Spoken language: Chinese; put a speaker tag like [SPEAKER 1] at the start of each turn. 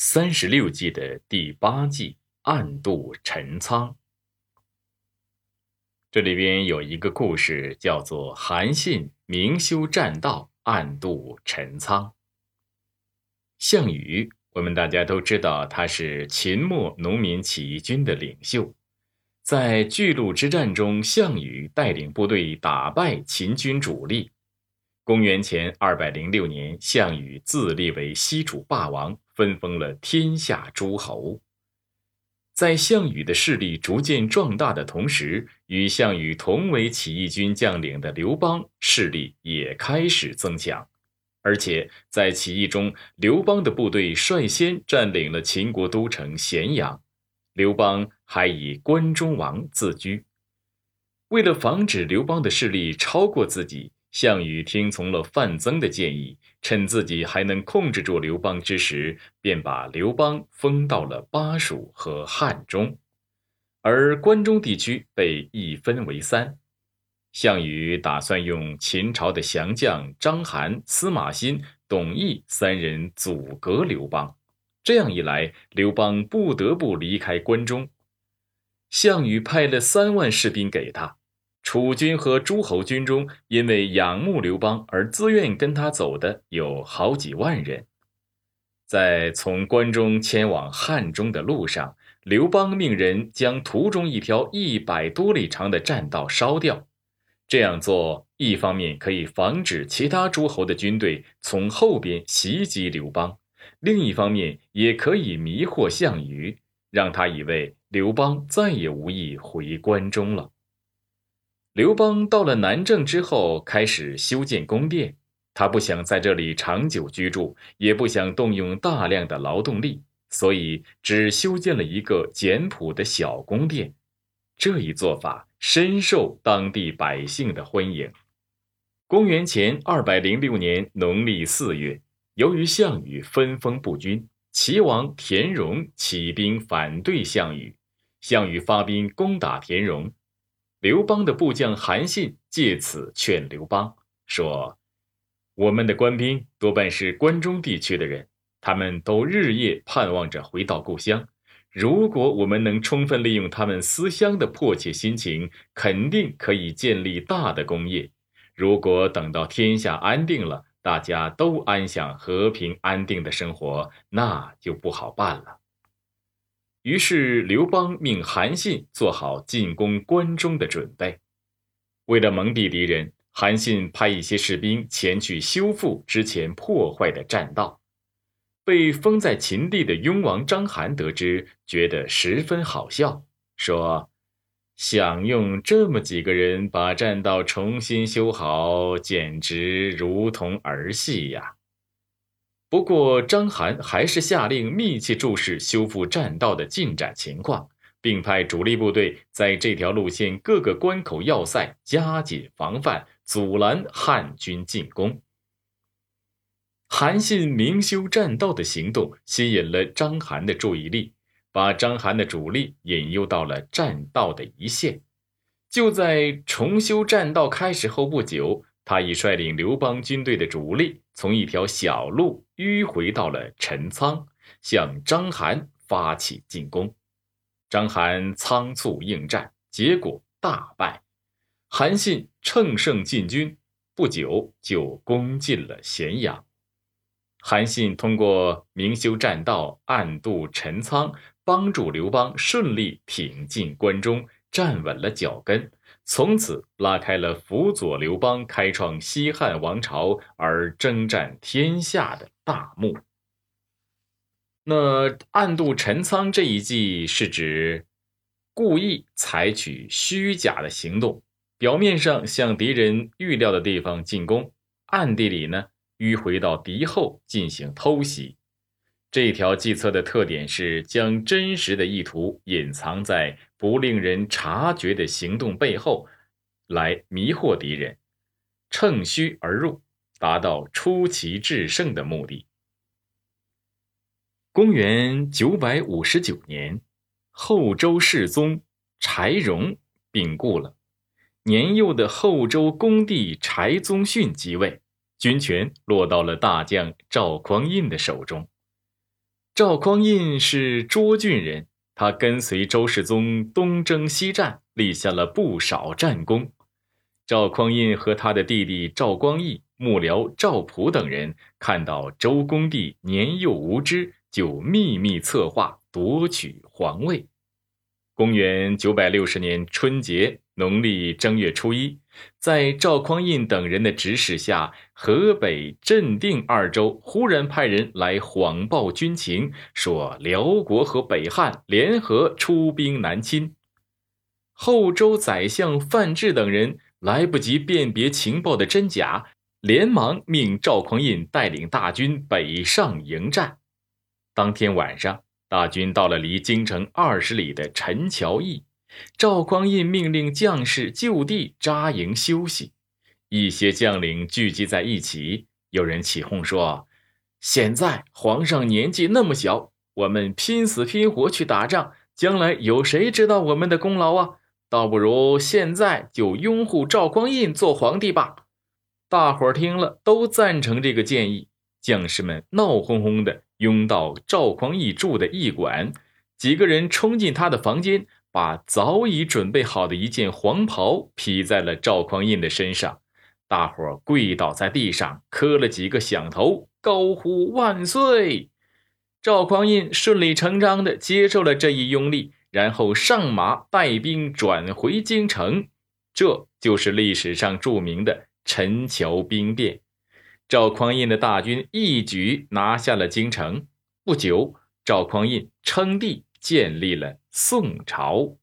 [SPEAKER 1] 三十六计的第八计暗度陈仓。这里边有一个故事，叫做韩信明修栈道，暗度陈仓。项羽，我们大家都知道，他是秦末农民起义军的领袖。在巨鹿之战中，项羽带领部队打败秦军主力。公元前二百零六年，项羽自立为西楚霸王，分封了天下诸侯。在项羽的势力逐渐壮大的同时，与项羽同为起义军将领的刘邦势力也开始增强，而且在起义中，刘邦的部队率先占领了秦国都城咸阳。刘邦还以关中王自居。为了防止刘邦的势力超过自己，项羽听从了范增的建议，趁自己还能控制住刘邦之时，便把刘邦封到了巴蜀和汉中，而关中地区被一分为三。项羽打算用秦朝的降将章邯、司马欣、董翳三人阻隔刘邦。这样一来，刘邦不得不离开关中。项羽派了三万士兵给他，楚军和诸侯军中，因为仰慕刘邦而自愿跟他走的有好几万人。在从关中迁往汉中的路上，刘邦命人将途中一条一百多里长的栈道烧掉。这样做，一方面可以防止其他诸侯的军队从后边袭击刘邦。另一方面，也可以迷惑项羽，让他以为刘邦再也无意回关中了。刘邦到了南郑之后，开始修建宫殿。他不想在这里长久居住，也不想动用大量的劳动力，所以只修建了一个简朴的小宫殿。这一做法深受当地百姓的欢迎。公元前二百零六年农历四月。由于项羽分封不均，齐王田荣起兵反对项羽，项羽发兵攻打田荣。刘邦的部将韩信借此劝刘邦说：“我们的官兵多半是关中地区的人，他们都日夜盼望着回到故乡。如果我们能充分利用他们思乡的迫切心情，肯定可以建立大的功业。如果等到天下安定了，”大家都安享和平安定的生活，那就不好办了。于是刘邦命韩信做好进攻关中的准备。为了蒙蔽敌人，韩信派一些士兵前去修复之前破坏的栈道。被封在秦地的雍王章邯得知，觉得十分好笑，说。想用这么几个人把栈道重新修好，简直如同儿戏呀！不过章邯还是下令密切注视修复栈道的进展情况，并派主力部队在这条路线各个关口要塞加紧防范，阻拦汉军进攻。韩信明修栈道的行动吸引了章邯的注意力。把章邯的主力引诱到了栈道的一线。就在重修栈道开始后不久，他已率领刘邦军队的主力从一条小路迂回到了陈仓，向章邯发起进攻。章邯仓促应战，结果大败。韩信乘胜进军，不久就攻进了咸阳。韩信通过明修栈道，暗度陈仓。帮助刘邦顺利挺进关中，站稳了脚跟，从此拉开了辅佐刘邦开创西汉王朝而征战天下的大幕。那暗度陈仓这一计是指故意采取虚假的行动，表面上向敌人预料的地方进攻，暗地里呢迂回到敌后进行偷袭。这条计策的特点是将真实的意图隐藏在不令人察觉的行动背后，来迷惑敌人，乘虚而入，达到出奇制胜的目的。公元九百五十九年，后周世宗柴荣病故了，年幼的后周恭帝柴宗训继位，军权落到了大将赵匡胤的手中。赵匡胤是涿郡人，他跟随周世宗东征西战，立下了不少战功。赵匡胤和他的弟弟赵光义、幕僚赵普等人看到周公帝年幼无知，就秘密策划夺取皇位。公元九百六十年春节，农历正月初一，在赵匡胤等人的指使下，河北、镇定二州忽然派人来谎报军情，说辽国和北汉联合出兵南侵。后周宰相范质等人来不及辨别情报的真假，连忙命赵匡胤带领大军北上迎战。当天晚上。大军到了离京城二十里的陈桥驿，赵匡胤命令将士就地扎营休息。一些将领聚集在一起，有人起哄说：“现在皇上年纪那么小，我们拼死拼活去打仗，将来有谁知道我们的功劳啊？倒不如现在就拥护赵匡胤做皇帝吧。”大伙儿听了都赞成这个建议，将士们闹哄哄的。拥到赵匡胤住的驿馆，几个人冲进他的房间，把早已准备好的一件黄袍披在了赵匡胤的身上。大伙儿跪倒在地上，磕了几个响头，高呼万岁。赵匡胤顺理成章地接受了这一拥立，然后上马带兵转回京城。这就是历史上著名的陈桥兵变。赵匡胤的大军一举拿下了京城。不久，赵匡胤称帝，建立了宋朝。